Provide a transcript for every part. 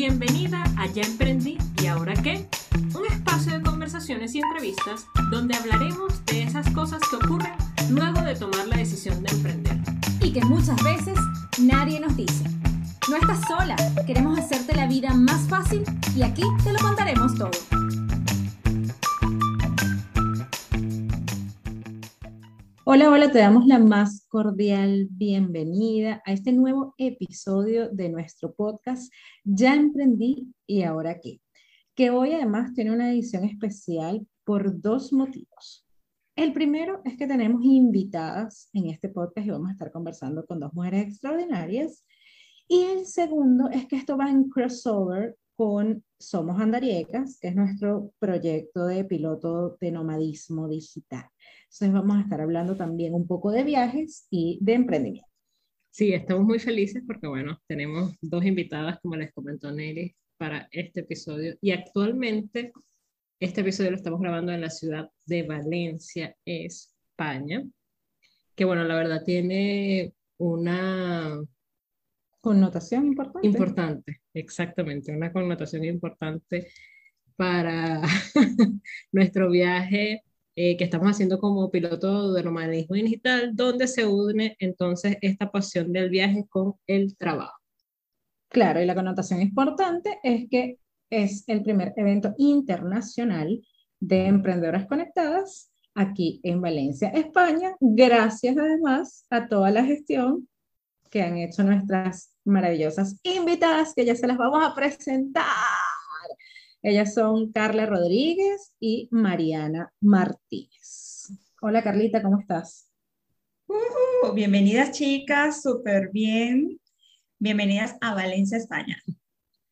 Bienvenida a Ya Emprendí y Ahora qué, un espacio de conversaciones y entrevistas donde hablaremos de esas cosas que ocurren luego de tomar la decisión de emprender. Y que muchas veces nadie nos dice. No estás sola, queremos hacerte la vida más fácil y aquí te lo contaremos todo. Hola, hola, te damos la más cordial bienvenida a este nuevo episodio de nuestro podcast Ya emprendí y ahora qué, que hoy además tiene una edición especial por dos motivos. El primero es que tenemos invitadas en este podcast y vamos a estar conversando con dos mujeres extraordinarias. Y el segundo es que esto va en crossover con Somos Andariecas, que es nuestro proyecto de piloto de nomadismo digital. Entonces vamos a estar hablando también un poco de viajes y de emprendimiento. Sí, estamos muy felices porque, bueno, tenemos dos invitadas, como les comentó Nelly, para este episodio. Y actualmente, este episodio lo estamos grabando en la ciudad de Valencia, España, que, bueno, la verdad tiene una connotación importante. Importante, exactamente, una connotación importante para nuestro viaje eh, que estamos haciendo como piloto de nomadismo digital, donde se une entonces esta pasión del viaje con el trabajo. Claro, y la connotación importante es que es el primer evento internacional de emprendedoras conectadas aquí en Valencia, España, gracias además a toda la gestión que han hecho nuestras maravillosas invitadas, que ya se las vamos a presentar. Ellas son Carla Rodríguez y Mariana Martínez. Hola Carlita, ¿cómo estás? bienvenidas chicas, súper bien. Bienvenidas a Valencia, España.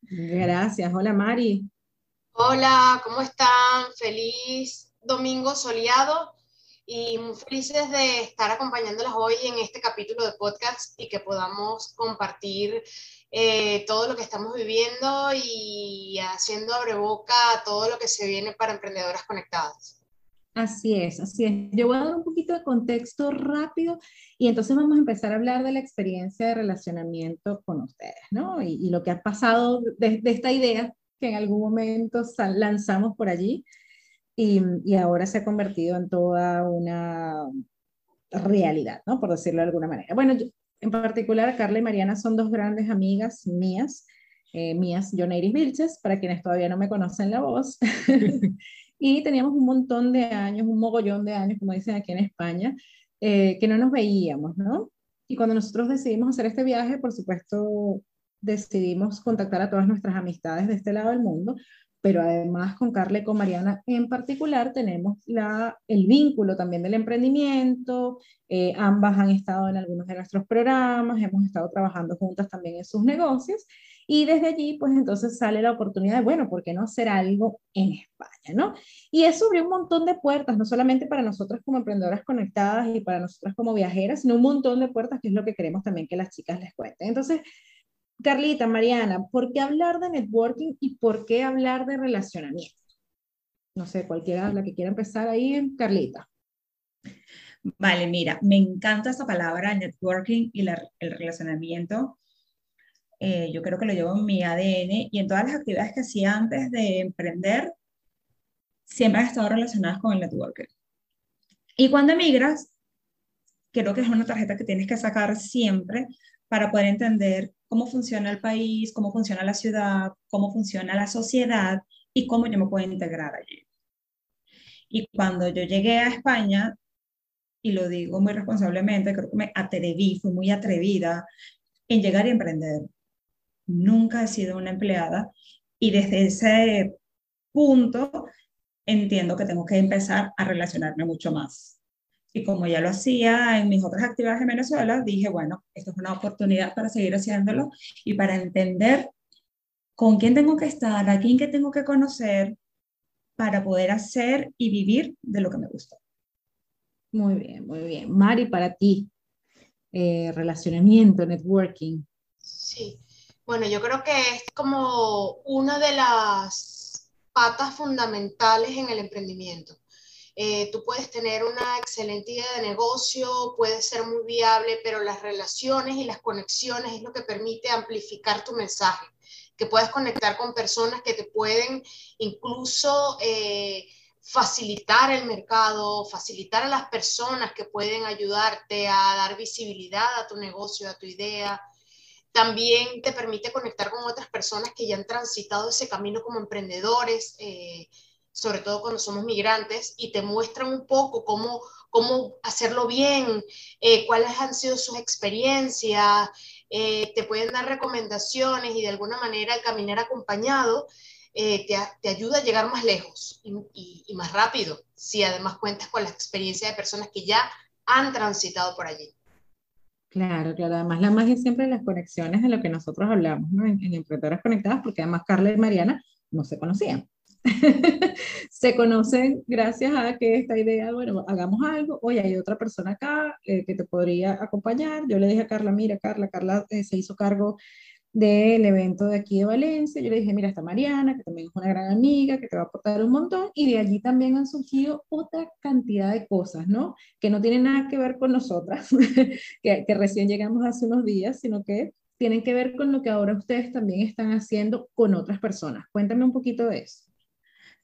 Gracias. Hola Mari. Hola, ¿cómo están? Feliz domingo soleado y muy felices de estar acompañándolas hoy en este capítulo de podcast y que podamos compartir eh, todo lo que estamos viviendo y haciendo boca a todo lo que se viene para emprendedoras conectadas. Así es, así es. Yo voy a dar un poquito de contexto rápido y entonces vamos a empezar a hablar de la experiencia de relacionamiento con ustedes, ¿no? Y, lo que ha pasado desde de esta idea que en algún momento lanzamos por allí y, y, ahora se ha convertido en toda una realidad, ¿no? Por decirlo de alguna manera. Bueno, yo, en particular, Carla y Mariana son dos grandes amigas mías, eh, mías, Iris Vilches, para quienes todavía no me conocen la voz. y teníamos un montón de años, un mogollón de años, como dicen aquí en España, eh, que no nos veíamos, ¿no? Y cuando nosotros decidimos hacer este viaje, por supuesto, decidimos contactar a todas nuestras amistades de este lado del mundo, pero además con Carla y con Mariana en particular tenemos la, el vínculo también del emprendimiento, eh, ambas han estado en algunos de nuestros programas, hemos estado trabajando juntas también en sus negocios y desde allí pues entonces sale la oportunidad de, bueno, ¿por qué no hacer algo en España? ¿no? Y eso abrió un montón de puertas, no solamente para nosotras como emprendedoras conectadas y para nosotras como viajeras, sino un montón de puertas que es lo que queremos también que las chicas les cuenten. Entonces, Carlita, Mariana, ¿por qué hablar de networking y por qué hablar de relacionamiento? No sé, cualquiera la que quiera empezar ahí, Carlita. Vale, mira, me encanta esa palabra, networking y el relacionamiento. Eh, yo creo que lo llevo en mi ADN y en todas las actividades que hacía antes de emprender, siempre han estado relacionadas con el networking. Y cuando emigras, creo que es una tarjeta que tienes que sacar siempre para poder entender cómo funciona el país, cómo funciona la ciudad, cómo funciona la sociedad y cómo yo me puedo integrar allí. Y cuando yo llegué a España, y lo digo muy responsablemente, creo que me atreví, fui muy atrevida en llegar y emprender. Nunca he sido una empleada y desde ese punto entiendo que tengo que empezar a relacionarme mucho más y como ya lo hacía en mis otras actividades en Venezuela, dije, bueno, esto es una oportunidad para seguir haciéndolo y para entender con quién tengo que estar, a quién que tengo que conocer para poder hacer y vivir de lo que me gusta. Muy bien, muy bien. Mari, para ti, eh, relacionamiento, networking. Sí, bueno, yo creo que es como una de las patas fundamentales en el emprendimiento. Eh, tú puedes tener una excelente idea de negocio, puede ser muy viable, pero las relaciones y las conexiones es lo que permite amplificar tu mensaje, que puedas conectar con personas que te pueden incluso eh, facilitar el mercado, facilitar a las personas que pueden ayudarte a dar visibilidad a tu negocio, a tu idea. También te permite conectar con otras personas que ya han transitado ese camino como emprendedores, eh, sobre todo cuando somos migrantes, y te muestran un poco cómo, cómo hacerlo bien, eh, cuáles han sido sus experiencias, eh, te pueden dar recomendaciones y de alguna manera el caminar acompañado eh, te, ayuda a llegar más lejos y, y, más rápido, si además cuentas con la experiencia de personas que ya han transitado por allí. Claro, claro. Además, la magia siempre las conexiones de lo que nosotros hablamos, ¿no? En, en Emprendedoras Conectadas, porque además Carla y Mariana no se conocían. se conocen gracias a que esta idea, bueno, hagamos algo, oye, hay otra persona acá eh, que te podría acompañar. Yo le dije a Carla, mira, Carla, Carla eh, se hizo cargo del evento de aquí de Valencia. Yo le dije, mira, está Mariana, que también es una gran amiga, que te va a aportar un montón. Y de allí también han surgido otra cantidad de cosas, ¿no? Que no tienen nada que ver con nosotras, que, que recién llegamos hace unos días, sino que tienen que ver con lo que ahora ustedes también están haciendo con otras personas. Cuéntame un poquito de eso.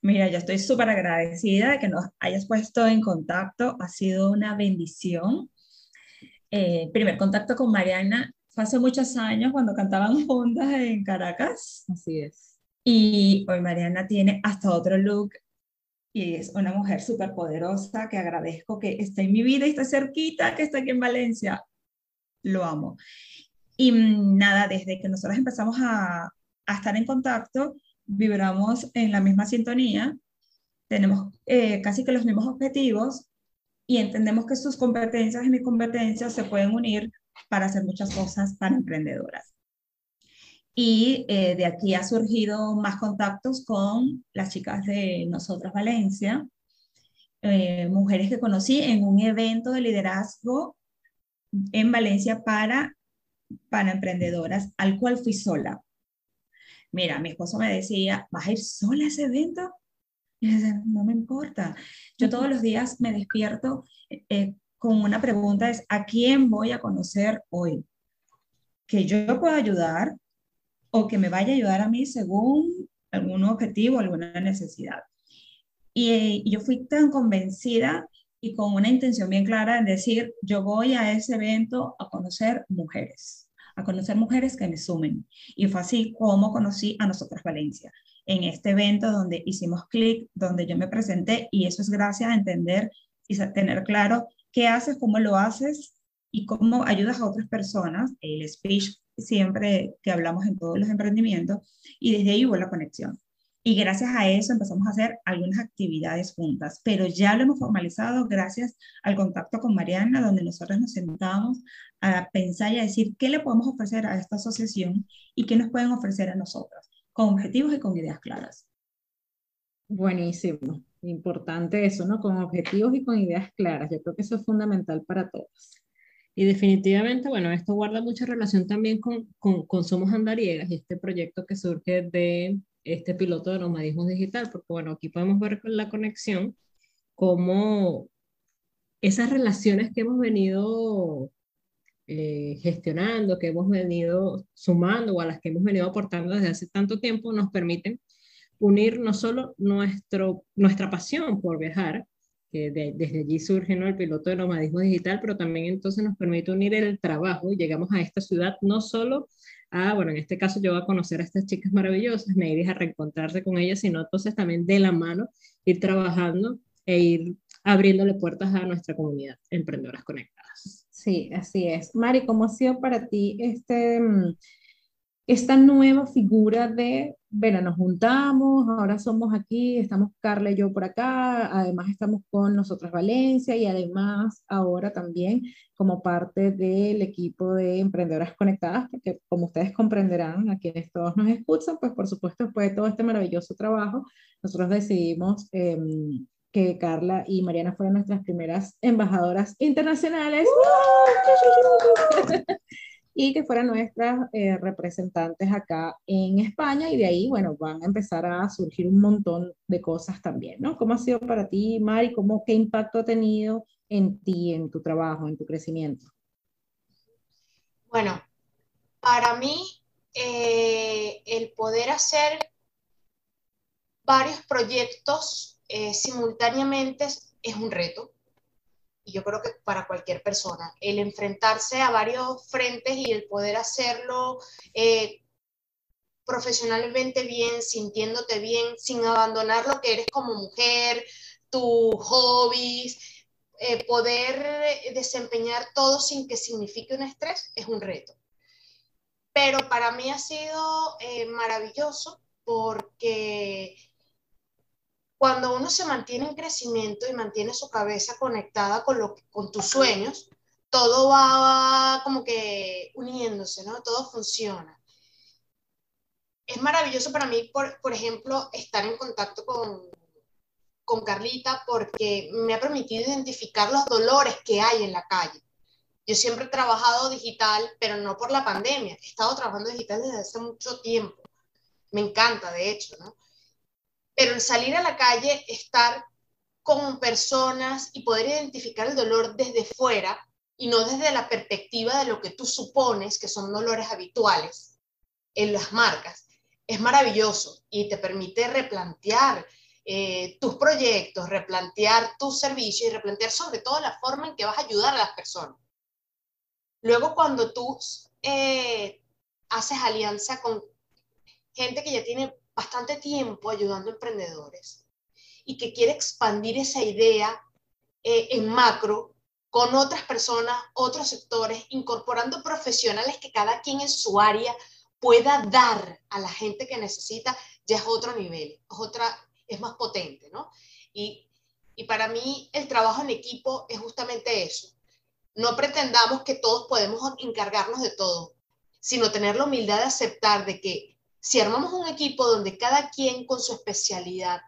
Mira, yo estoy súper agradecida de que nos hayas puesto en contacto. Ha sido una bendición. Eh, primer contacto con Mariana fue hace muchos años cuando cantaban juntas en Caracas. Así es. Y hoy Mariana tiene hasta otro look y es una mujer súper poderosa que agradezco que esté en mi vida y esté cerquita, que está aquí en Valencia. Lo amo. Y mm, nada, desde que nosotros empezamos a, a estar en contacto, vibramos en la misma sintonía, tenemos eh, casi que los mismos objetivos y entendemos que sus competencias y mis competencias se pueden unir para hacer muchas cosas para emprendedoras. Y eh, de aquí ha surgido más contactos con las chicas de Nosotras Valencia, eh, mujeres que conocí en un evento de liderazgo en Valencia para, para emprendedoras, al cual fui sola. Mira, mi esposo me decía, ¿vas a ir sola a ese evento? Y yo decía, no me importa. Yo todos los días me despierto eh, con una pregunta, es, ¿a quién voy a conocer hoy? Que yo pueda ayudar o que me vaya a ayudar a mí según algún objetivo, alguna necesidad. Y, yo fui tan convencida y con una intención bien clara de decir, yo voy a ese evento a conocer mujeres a conocer mujeres que me sumen. Y fue así como conocí a Nosotras Valencia, en este evento donde hicimos clic, donde yo me presenté y eso es gracias a entender y tener claro qué haces, cómo lo haces y cómo ayudas a otras personas, el speech siempre que hablamos en todos los emprendimientos y desde ahí hubo la conexión. Y gracias a eso empezamos a hacer algunas actividades juntas, pero ya lo hemos formalizado gracias al contacto con Mariana, donde nosotros nos sentamos a pensar y a decir qué le podemos ofrecer a esta asociación y qué nos pueden ofrecer a nosotras, con objetivos y con ideas claras. Buenísimo, importante eso, ¿no? Con objetivos y con ideas claras. Yo creo que eso es fundamental para todos. Y definitivamente, bueno, esto guarda mucha relación también con, con, con Somos Andariegas y este proyecto que surge de este piloto de nomadismo digital, porque bueno, aquí podemos ver con la conexión cómo esas relaciones que hemos venido eh, gestionando, que hemos venido sumando o a las que hemos venido aportando desde hace tanto tiempo, nos permiten unir no solo nuestro, nuestra pasión por viajar, que desde allí surge ¿no? el piloto de nomadismo digital, pero también entonces nos permite unir el trabajo y llegamos a esta ciudad no solo ah, bueno, en este caso yo voy a conocer a estas chicas maravillosas, me iré a reencontrarse con ellas, sino entonces también de la mano ir trabajando e ir abriéndole puertas a nuestra comunidad, emprendedoras conectadas. Sí, así es. Mari, ¿cómo ha sido para ti este, mm, esta nueva figura de, bueno, nos juntamos, ahora somos aquí, estamos Carla y yo por acá, además estamos con nosotras Valencia y además ahora también como parte del equipo de Emprendedoras Conectadas, porque como ustedes comprenderán, a quienes todos nos escuchan, pues por supuesto después de todo este maravilloso trabajo, nosotros decidimos... Em, que Carla y Mariana fueron nuestras primeras embajadoras internacionales y que fueran nuestras eh, representantes acá en España y de ahí, bueno, van a empezar a surgir un montón de cosas también, ¿no? ¿Cómo ha sido para ti, Mari? ¿Cómo, ¿Qué impacto ha tenido en ti, en tu trabajo, en tu crecimiento? Bueno, para mí eh, el poder hacer varios proyectos eh, simultáneamente es un reto. Y yo creo que para cualquier persona, el enfrentarse a varios frentes y el poder hacerlo eh, profesionalmente bien, sintiéndote bien, sin abandonar lo que eres como mujer, tus hobbies, eh, poder desempeñar todo sin que signifique un estrés, es un reto. Pero para mí ha sido maravilloso porque cuando uno se mantiene en crecimiento y mantiene su cabeza conectada con, lo, con tus sueños, todo va como que uniéndose, ¿no? Todo funciona. Es maravilloso para mí, por, por ejemplo, estar en contacto con, con Carlita porque me ha permitido identificar los dolores que hay en la calle. Yo siempre he trabajado digital, pero no por la pandemia. He estado trabajando digital desde hace mucho tiempo. Me encanta, de hecho, ¿no? Pero el salir a la calle, estar con personas y poder identificar el dolor desde fuera y no desde la perspectiva de lo que tú supones que son dolores habituales en las marcas, es maravilloso y te permite replantear eh, tus proyectos, replantear tus servicios y replantear sobre todo la forma en que vas a ayudar a las personas. Luego cuando tú eh, haces alianza con gente que ya tiene bastante tiempo ayudando a emprendedores y que quiere expandir esa idea eh, en macro con otras personas, otros sectores, incorporando profesionales que cada quien en su área pueda dar a la gente que necesita, ya es otro nivel, es, otra, es más potente, ¿no? Y, y para mí el trabajo en equipo es justamente eso. No pretendamos que todos podemos encargarnos de todo, sino tener la humildad de aceptar de que si armamos un equipo donde cada quien con su especialidad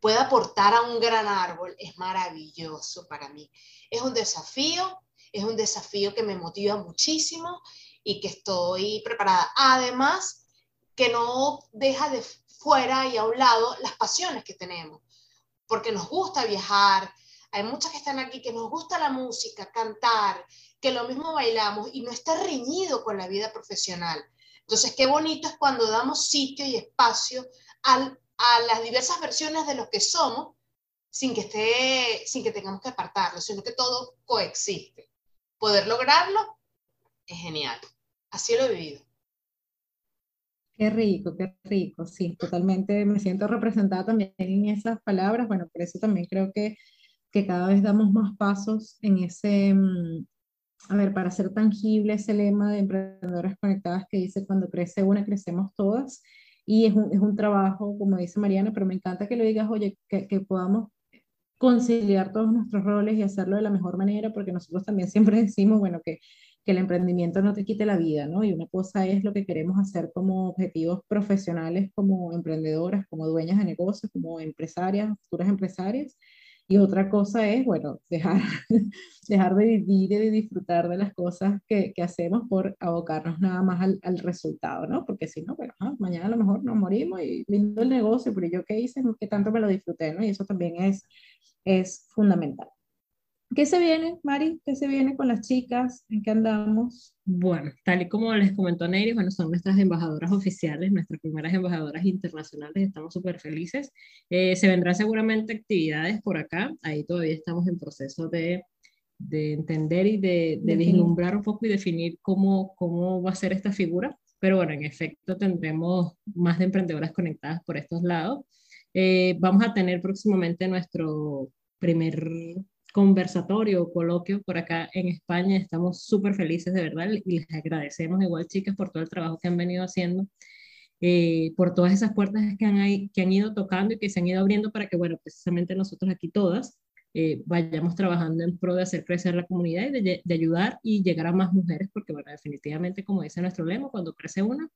pueda aportar a un gran árbol, es maravilloso para mí. Es un desafío, es un desafío que me motiva muchísimo y que estoy preparada. Además, que no deja de fuera y a un lado las pasiones que tenemos, porque nos gusta viajar. Hay muchas que están aquí que nos gusta la música, cantar, que lo mismo bailamos y no está reñido con la vida profesional. Entonces, qué bonito es cuando damos sitio y espacio a las diversas versiones de lo que somos sin que, esté, sin que tengamos que apartarlo, sino que todo coexiste. Poder lograrlo es genial. Así lo he vivido. Qué rico, qué rico, sí, totalmente me siento representada también en esas palabras, bueno, por eso también creo que, que cada vez damos más pasos en ese, mm, a ver, para hacer tangible ese lema de emprendedoras conectadas que dice, cuando crece una, crecemos todas. Y es un, es un trabajo, como dice Mariana, pero me encanta que lo digas, oye, que, que podamos conciliar todos nuestros roles y hacerlo de la mejor manera, porque nosotros también siempre decimos, bueno, que, que el emprendimiento no te quite la vida, ¿no? Y una cosa es lo que queremos hacer como objetivos profesionales, como emprendedoras, como dueñas de negocios, como empresarias, futuras empresarias, y otra cosa es, bueno, dejar, dejar de vivir y de disfrutar de las cosas que, que hacemos por abocarnos nada más al, al resultado, ¿no? Porque si no, bueno, ah, mañana a lo mejor nos morimos y lindo el negocio, pero yo qué hice, que tanto me lo disfruté, ¿no? Y eso también es, es fundamental. ¿Qué se viene, Mari? ¿Qué se viene con las chicas? ¿En qué andamos? Bueno, tal y como les comentó Neyri, bueno, son nuestras embajadoras oficiales, nuestras primeras embajadoras internacionales, estamos súper felices. Eh, se vendrán seguramente actividades por acá, ahí todavía estamos en proceso de, de entender y de, de vislumbrar un poco y definir cómo, cómo va a ser esta figura, pero bueno, en efecto tendremos más de emprendedoras conectadas por estos lados. Eh, vamos a tener próximamente nuestro primer conversatorio o coloquio por acá en España. Estamos súper felices de verdad y les agradecemos igual, chicas, por todo el trabajo que han venido haciendo, eh, por todas esas puertas que han, que han ido tocando y que se han ido abriendo para que, bueno, precisamente nosotros aquí todas eh, vayamos trabajando en pro de hacer crecer la comunidad y de, de, ayudar y llegar a más mujeres, porque, bueno, definitivamente, como dice nuestro lema, cuando crece una,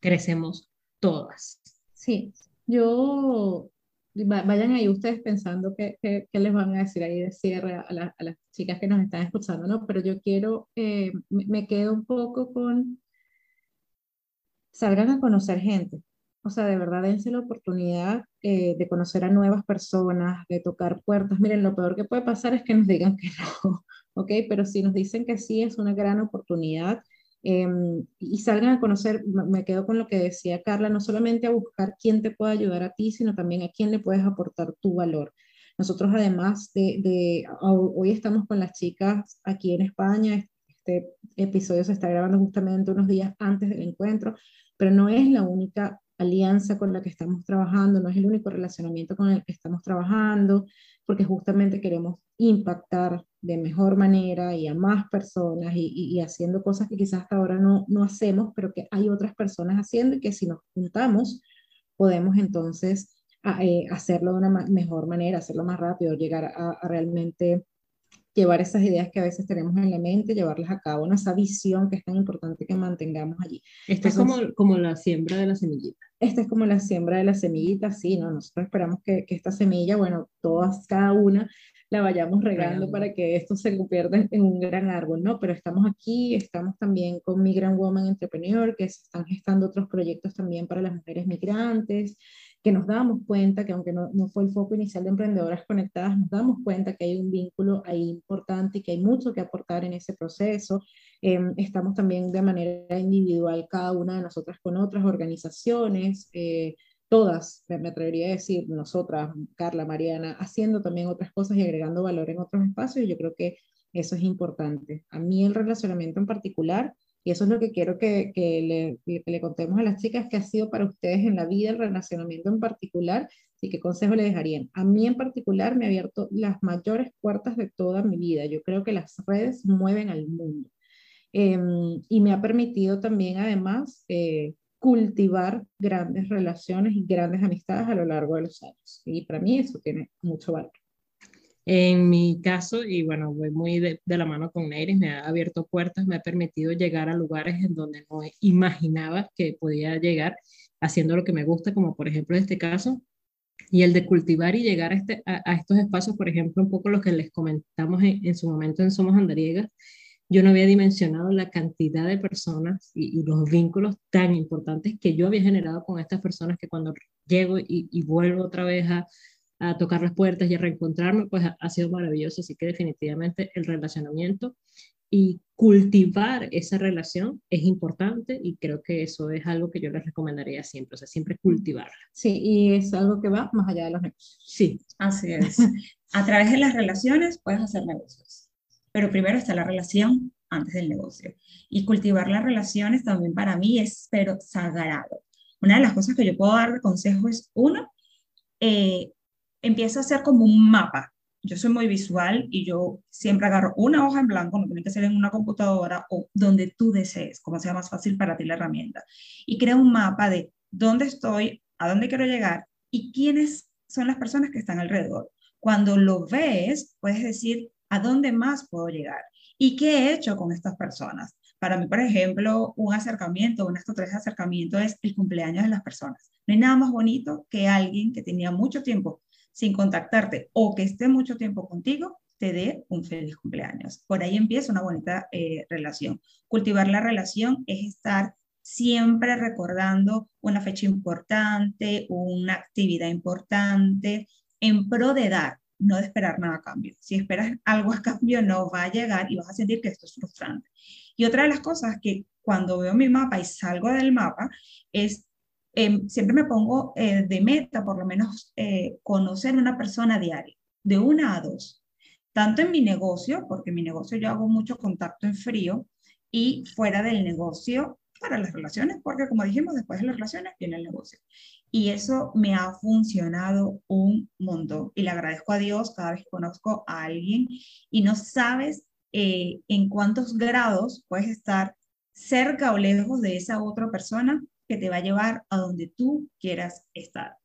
crecemos todas. Sí, yo vayan ahí ustedes pensando qué, les van a decir ahí de cierre a, a, las chicas que nos están escuchando, ¿no? Pero yo quiero, eh, me, quedo un poco con, salgan a conocer gente, o sea, de verdad dense la oportunidad eh, de conocer a nuevas personas, de tocar puertas. Miren, lo peor que puede pasar es que nos digan que no, ¿ok? Pero si nos dicen que sí, es una gran oportunidad Em, y salgan a conocer, me quedo con lo que decía Carla, no solamente a buscar quién te puede ayudar a ti, sino también a quién le puedes aportar tu valor. Nosotros además de, de hoy estamos con las chicas aquí en España, este episodio se está grabando justamente unos días antes del encuentro, pero no es la única alianza con la que estamos trabajando, no es el único relacionamiento con el que estamos trabajando, porque justamente queremos impactar de mejor manera y a más personas y, haciendo cosas que quizás hasta ahora no, no hacemos, pero que hay otras personas haciendo y que si nos juntamos podemos entonces eh, hacerlo de una mejor manera, hacerlo más rápido, llegar a, realmente llevar esas ideas que a veces tenemos en la mente, llevarlas a cabo, esa visión que es tan importante que mantengamos allí. Esto es como, como la siembra de la semillita. Esta es como la siembra de la semillita, sí, ¿no? Nosotros esperamos que, que esta semilla, bueno, todas, cada una, la vayamos regando para que esto se convierta en un gran árbol, ¿no? Pero estamos aquí, estamos también con Migrant Woman Entrepreneur, que se están gestando otros proyectos también para las mujeres migrantes, que nos damos cuenta que aunque no, no, fue el foco inicial de emprendedoras conectadas, nos damos cuenta que hay un vínculo ahí importante y que hay mucho que aportar en ese proceso. Em, estamos también de manera individual, cada una de nosotras con otras organizaciones. Eh, todas, me atrevería a decir, nosotras, Carla, Mariana, haciendo también otras cosas y agregando valor en otros espacios, yo creo que eso es importante. A mí el relacionamiento en particular, y eso es lo que quiero que, que, le, que le, contemos a las chicas, que ha sido para ustedes en la vida el relacionamiento en particular, y qué consejo le dejarían. A mí en particular me ha abierto las mayores puertas de toda mi vida. Yo creo que las redes mueven al mundo. Em, y me ha permitido también, además, eh, cultivar grandes relaciones y grandes amistades a lo largo de los años. Y para mí eso tiene mucho valor. En mi caso, y bueno, voy muy de, la mano con Neiris, me ha abierto puertas, me ha permitido llegar a lugares en donde no imaginaba que podía llegar haciendo lo que me gusta, como por ejemplo en este caso, y el de cultivar y llegar a, este, a, estos espacios, por ejemplo, un poco lo que les comentamos en, en su momento en Somos Andariegas, yo no había dimensionado la cantidad de personas y, los vínculos tan importantes que yo había generado con estas personas que cuando llego y, vuelvo otra vez a, a, tocar las puertas y a reencontrarme, pues ha, sido maravilloso. Así que definitivamente el relacionamiento y cultivar esa relación es importante y creo que eso es algo que yo les recomendaría siempre, o sea, siempre cultivarla. Sí, y es algo que va más allá de los negocios. Sí, así es. a través de las relaciones puedes hacer negocios pero primero está la relación antes del negocio. Y cultivar las relaciones también para mí es, pero sagrado. Una de las cosas que yo puedo dar de consejo es, uno, eh, empieza a hacer como un mapa. Yo soy muy visual y yo siempre agarro una hoja en blanco, no tiene que ser en una computadora o donde tú desees, como sea más fácil para ti la herramienta. Y crea un mapa de dónde estoy, a dónde quiero llegar y quiénes son las personas que están alrededor. Cuando lo ves, puedes decir, ¿A dónde más puedo llegar? ¿Y qué he hecho con estas personas? Para mí, por ejemplo, un acercamiento, un estrategia de acercamiento es el cumpleaños de las personas. No hay nada más bonito que alguien que tenía mucho tiempo sin contactarte o que esté mucho tiempo contigo, te dé un feliz cumpleaños. Por ahí empieza una bonita eh, relación. Cultivar la relación es estar siempre recordando una fecha importante, una actividad importante, en pro de dar, no de esperar nada a cambio. Si esperas algo a cambio, no va a llegar y vas a sentir que esto es frustrante. Y otra de las cosas que cuando veo mi mapa y salgo del mapa es, em, siempre me pongo eh, de meta, por lo menos, eh, conocer una persona diaria, de una a dos. Tanto en mi negocio, porque en mi negocio yo hago mucho contacto en frío, y fuera del negocio para las relaciones, porque como dijimos, después de las relaciones viene el negocio. Y eso me ha funcionado un montón. Y le agradezco a Dios cada vez que conozco a alguien y no sabes eh, en cuántos grados puedes estar cerca o lejos de esa otra persona que te va a llevar a donde tú quieras estar.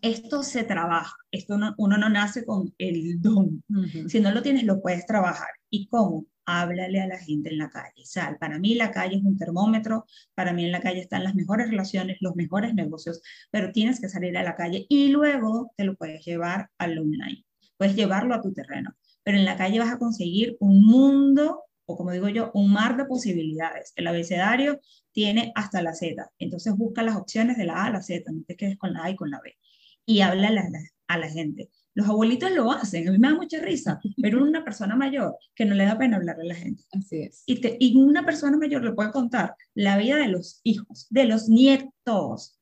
Esto se trabaja, esto uno no nace con el don. Si no lo tienes, lo puedes trabajar. ¿Y cómo? Háblale a la gente en la calle. Sal. Para mí la calle es un termómetro, para mí en la calle están las mejores relaciones, los mejores negocios, pero tienes que salir a la calle y luego te lo puedes llevar al online. Puedes llevarlo a tu terreno, pero en la calle vas a conseguir un mundo o como digo yo, un mar de posibilidades. El abecedario tiene hasta la Z, entonces busca las opciones de la A a la Z, no te quedes con la A y con la B. Y la, a la gente. Los abuelitos lo hacen, a mí me da mucha risa, pero una persona mayor que no le da pena hablarle a la gente. Así es. Y, te, y una persona mayor le puede contar la vida de los hijos, de los nietos.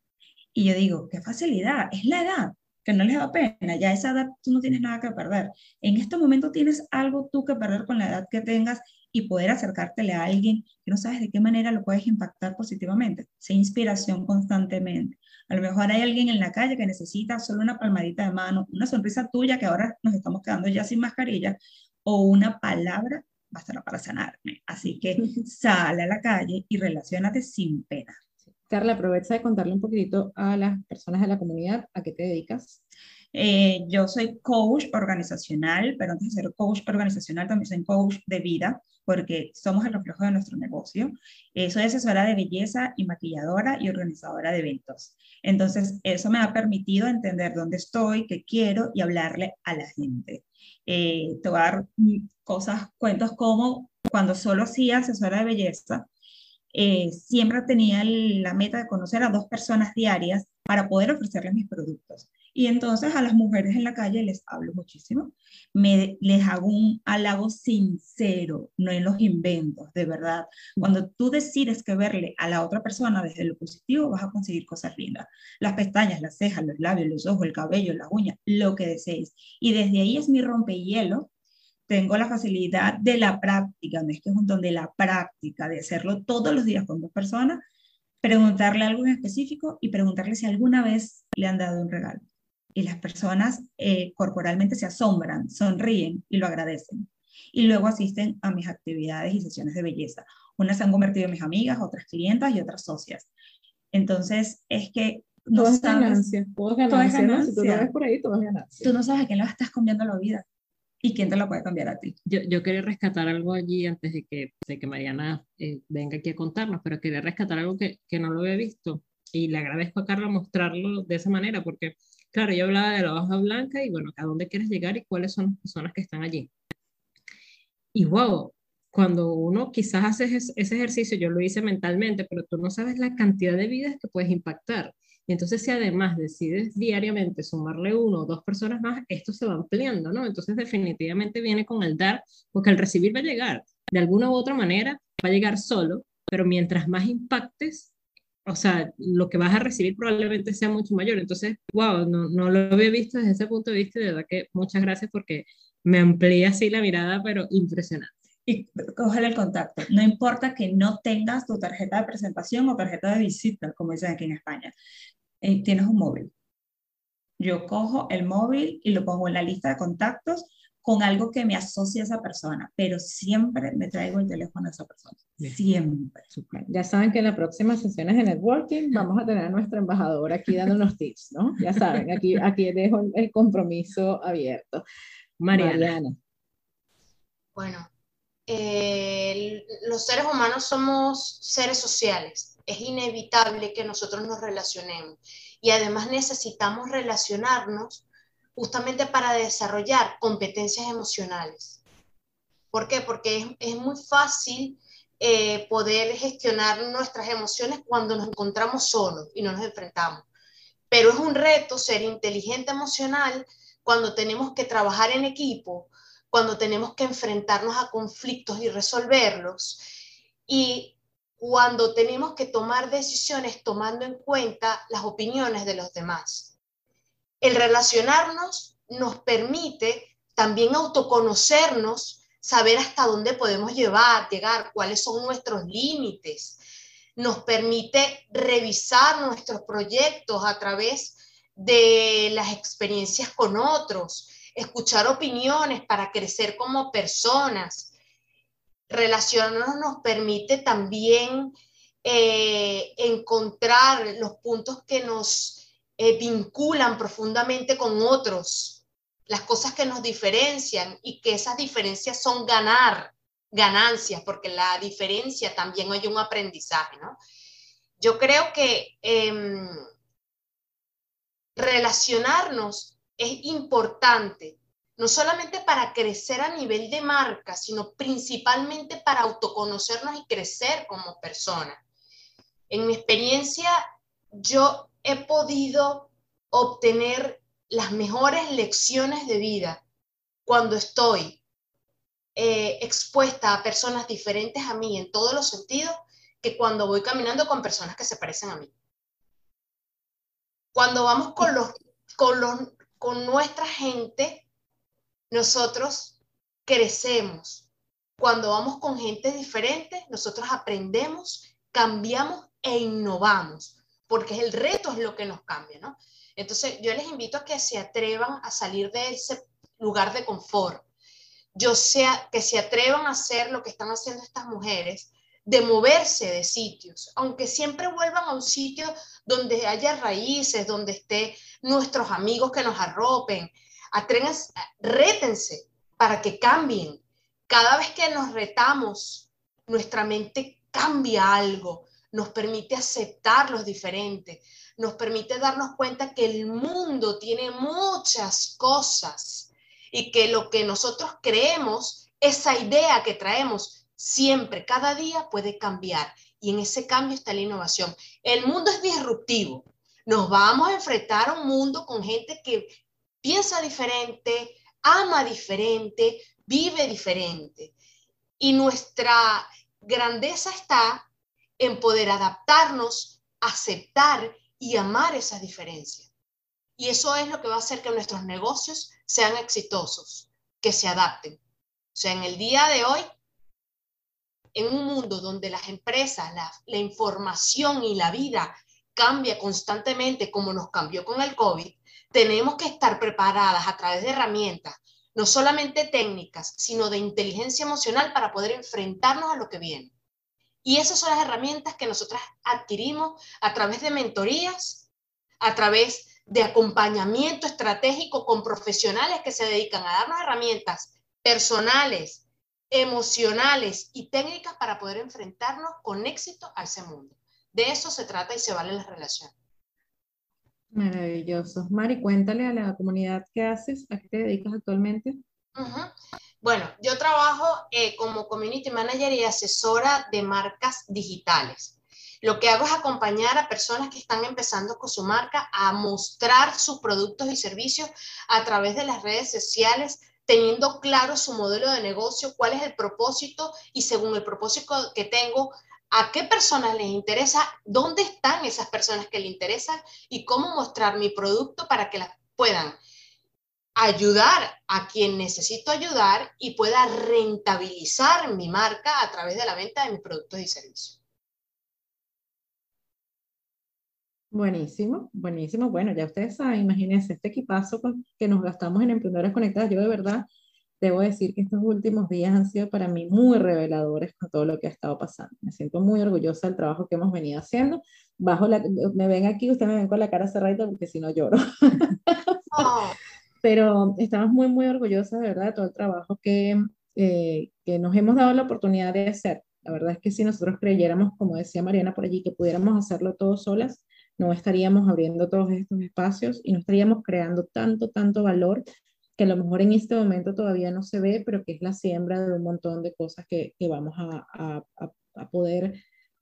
Y yo digo, qué facilidad, es la edad que no les da pena, ya a esa edad tú no tienes nada que perder. En este momento tienes algo tú que perder con la edad que tengas y poder acercártele a alguien que no sabes de qué manera lo puedes impactar positivamente. Sé inspiración constantemente. A lo mejor hay alguien en la calle que necesita solo una palmadita de mano, una sonrisa tuya que ahora nos estamos quedando ya sin mascarilla, o una palabra bastará para sanarme. Así que sale a la calle y relacionate sin pena. Carla, aprovecha de contarle un poquitito a las personas de la comunidad a qué te dedicas. Eh, yo soy coach organizacional, pero antes de ser coach organizacional también soy coach de vida, porque somos el reflejo de nuestro negocio. Eh, soy asesora de belleza y maquilladora y organizadora de eventos. Entonces, eso me ha permitido entender dónde estoy, qué quiero y hablarle a la gente. Eh, te voy a dar cosas, cuentos como cuando solo hacía asesora de belleza, eh, siempre tenía la meta de conocer a dos personas diarias para poder ofrecerles mis productos. Y entonces a las mujeres en la calle les hablo muchísimo, me, les hago un halago sincero, no en los inventos, de verdad. Cuando tú decides que verle a la otra persona desde lo positivo, vas a conseguir cosas lindas. Las pestañas, las cejas, los labios, los ojos, el cabello, las uñas, lo que desees. Y desde ahí es mi rompehielo tengo la facilidad de la práctica, no es que es un don de la práctica, de hacerlo todos los días con dos personas, preguntarle algo en específico y preguntarle si alguna vez le han dado un regalo. Y las personas eh, corporalmente se asombran, sonríen y lo agradecen. Y luego asisten a mis actividades y sesiones de belleza. Unas se han convertido en mis amigas, otras clientas y otras socias. Entonces, es que no todo sabes, ganancia, todo es ganancia, Si tú lo ves por ahí, todo es ganancia. Tú no sabes a quién le estás cambiando la vida y quién te lo puede cambiar a ti. Yo, yo quería rescatar algo allí antes de que, de que Mariana eh, venga aquí a contarnos, pero quería rescatar algo que, que no lo había visto y le agradezco a Carla mostrarlo de esa manera, porque, claro, yo hablaba de la hoja blanca y bueno, a dónde quieres llegar y cuáles son las personas que están allí. Y wow, cuando uno quizás hace ese ejercicio, yo lo hice mentalmente, pero tú no sabes la cantidad de vidas que puedes impactar. Y entonces si además decides diariamente sumarle uno o dos personas más, esto se va ampliando, ¿no? Entonces definitivamente viene con el dar, porque el recibir va a llegar. De alguna u otra manera va a llegar solo, pero mientras más impactes, o sea, lo que vas a recibir probablemente sea mucho mayor. Entonces, wow, no, no lo había visto desde ese punto de vista y de verdad que muchas gracias porque me amplía así la mirada, pero impresionante y coger el contacto. No importa que no tengas tu tarjeta de presentación o tarjeta de visita, como dicen aquí en España. Eh, tienes un móvil. Yo cojo el móvil y lo pongo en la lista de contactos con algo que me asocie a esa persona, pero siempre me traigo el teléfono de esa persona. Siempre. Ya saben que en las próximas sesiones de networking vamos a tener a nuestra embajadora aquí dando unos tips, ¿no? Ya saben, aquí, aquí dejo el compromiso abierto. Mariana. Bueno, eh, los seres humanos somos seres sociales. Es inevitable que nosotros nos relacionemos y además necesitamos relacionarnos justamente para desarrollar competencias emocionales. ¿Por qué? Porque es, muy fácil eh, poder gestionar nuestras emociones cuando nos encontramos solos y no nos enfrentamos. Pero es un reto ser inteligente emocional cuando tenemos que trabajar en equipo, cuando tenemos que enfrentarnos a conflictos y resolverlos, y cuando tenemos que tomar decisiones tomando en cuenta las opiniones de los demás. El relacionarnos nos permite también autoconocernos, saber hasta dónde podemos llevar, llegar, cuáles son nuestros límites. Nos permite revisar nuestros proyectos a través de las experiencias con otros, escuchar opiniones para crecer como personas. Relacionarnos nos permite también eh, encontrar los puntos que nos eh, vinculan profundamente con otros, las cosas que nos diferencian y que esas diferencias son ganar, ganancias, porque la diferencia también hay un aprendizaje, ¿no? Yo creo que em, relacionarnos es importante, no solamente para crecer a nivel de marca, sino principalmente para autoconocernos y crecer como persona. En mi experiencia, yo he podido obtener las mejores lecciones de vida cuando estoy eh, expuesta a personas diferentes a mí en todos los sentidos que cuando voy caminando con personas que se parecen a mí. Cuando vamos con, los, con, los, con nuestra gente, nosotros crecemos. Cuando vamos con gente diferente, nosotros aprendemos, cambiamos e innovamos, porque el reto es lo que nos cambia, ¿no? Entonces, yo les invito a que se atrevan a salir de ese lugar de confort. Yo sea que se atrevan a hacer lo que están haciendo estas mujeres, de moverse de sitios, aunque siempre vuelvan a un sitio donde haya raíces, donde esté nuestros amigos que nos arropen. Atrénganse, rétense para que cambien. Cada vez que nos retamos, nuestra mente cambia algo, nos permite aceptar los diferentes, nos permite darnos cuenta que el mundo tiene muchas cosas y que lo que nosotros creemos, esa idea que traemos, siempre, cada día puede cambiar. Y en ese cambio está la innovación. El mundo es disruptivo. Nos vamos a enfrentar a un mundo con gente que piensa diferente, ama diferente, vive diferente. Y nuestra grandeza está en poder adaptarnos, aceptar y amar esas diferencias. Y eso es lo que va a hacer que nuestros negocios sean exitosos, que se adapten. O sea, en el día de hoy, en un mundo donde las empresas, la, información y la vida cambia constantemente como nos cambió con el COVID, tenemos que estar preparadas a través de herramientas, no solamente técnicas, sino de inteligencia emocional para poder enfrentarnos a lo que viene. Y esas son las herramientas que nosotras adquirimos a través de mentorías, a través de acompañamiento estratégico con profesionales que se dedican a darnos herramientas personales, emocionales y técnicas para poder enfrentarnos con éxito a ese mundo. De eso se trata y se vale la relación. Maravilloso. Mari, cuéntale a la comunidad qué haces, a qué te dedicas actualmente. Bueno, yo trabajo eh, como community manager y asesora de marcas digitales. Lo que hago es acompañar a personas que están empezando con su marca a mostrar sus productos y servicios a través de las redes sociales, teniendo claro su modelo de negocio, cuál es el propósito y según el propósito que tengo, a qué personas les interesa, dónde están esas personas que les interesan y cómo mostrar mi producto para que las puedan ayudar a quien necesito ayudar y pueda rentabilizar mi marca a través de la venta de mis productos y servicios. Buenísimo, buenísimo. Bueno, ya ustedes saben, imagínense este equipazo que nos gastamos en Emprendedoras Conectadas. Yo de verdad debo decir que estos últimos días han sido para mí muy reveladores con todo lo que ha estado pasando. Me siento muy orgullosa del trabajo que hemos venido haciendo. Bajo la, me ven aquí, ustedes me ven con la cara cerrada porque si no lloro. Oh. Pero estamos muy, muy orgullosas de verdad de todo el trabajo que, eh, que nos hemos dado la oportunidad de hacer. La verdad es que si nosotros creyéramos, como decía Mariana por allí, que pudiéramos hacerlo todos solas, no estaríamos abriendo todos estos espacios y no estaríamos creando tanto, tanto valor que a lo mejor en este momento todavía no se ve, pero que es la siembra de un montón de cosas que, que vamos a, a, a, poder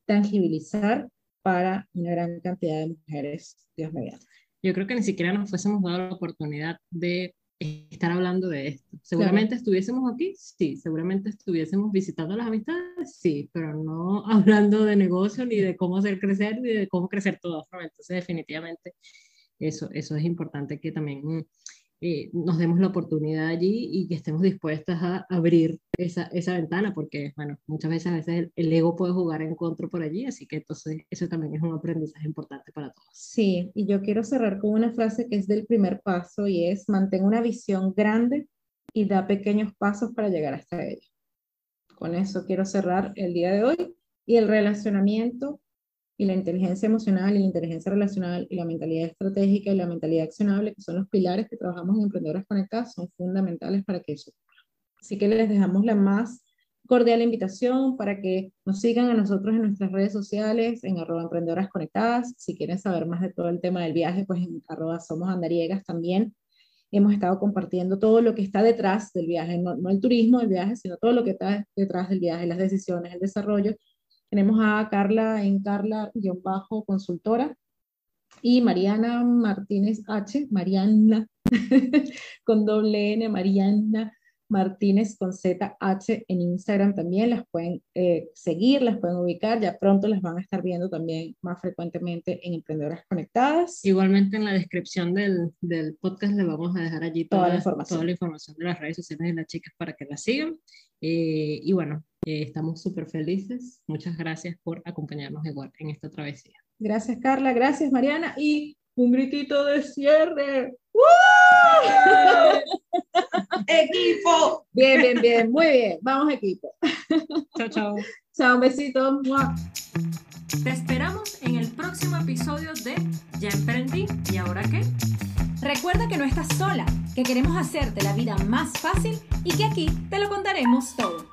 tangibilizar para una gran cantidad de mujeres, Dios mediante. Yo creo que ni siquiera nos fuésemos dado la oportunidad de estar hablando de esto. Seguramente estuviésemos aquí, sí, seguramente estuviésemos visitando las amistades, sí, pero no hablando de negocio ni de cómo hacer crecer ni de cómo crecer todo. Entonces, definitivamente, eso, eso es importante que también eh, nos demos la oportunidad allí y que estemos dispuestas a abrir esa, esa ventana, porque, bueno, muchas veces a veces el, ego puede jugar en contra por allí, así que entonces eso también es un aprendizaje importante para todos. Sí, y yo quiero cerrar con una frase que es del primer paso y es, mantén una visión grande y da pequeños pasos para llegar hasta ella. Con eso quiero cerrar el día de hoy y el relacionamiento y la inteligencia emocional y la inteligencia relacional y la mentalidad estratégica y la mentalidad accionable, que son los pilares que trabajamos en Emprendedoras Conectadas, son fundamentales para que eso ocurra. Así que les dejamos la más cordial invitación para que nos sigan a nosotros en nuestras redes sociales, en arroba emprendedoras conectadas. Si quieren saber más de todo el tema del viaje, pues en arroba somos andariegas también. Hemos estado compartiendo todo lo que está detrás del viaje, no, no el turismo del viaje, sino todo lo que está detrás del viaje, las decisiones, el desarrollo tenemos a Carla en Carla-consultora y Mariana Martínez H, Mariana con doble N, Mariana Martínez con ZH en Instagram también, las pueden eh, seguir, las pueden ubicar, ya pronto las van a estar viendo también más frecuentemente en Emprendedoras Conectadas. Igualmente en la descripción del, del podcast le vamos a dejar allí toda, la información. toda la información de las redes sociales de las chicas para que las sigan. Eh, y bueno, eh, estamos súper felices. Muchas gracias por acompañarnos igual en esta travesía. Gracias Carla, gracias Mariana y un gritito de cierre. equipo. Bien, bien, bien, muy bien. Vamos equipo. Chao, chao. Chao, un besito. Te esperamos en el próximo episodio de Ya emprendí y ahora qué. Recuerda que no estás sola, que queremos hacerte la vida más fácil y que aquí te lo contaremos todo.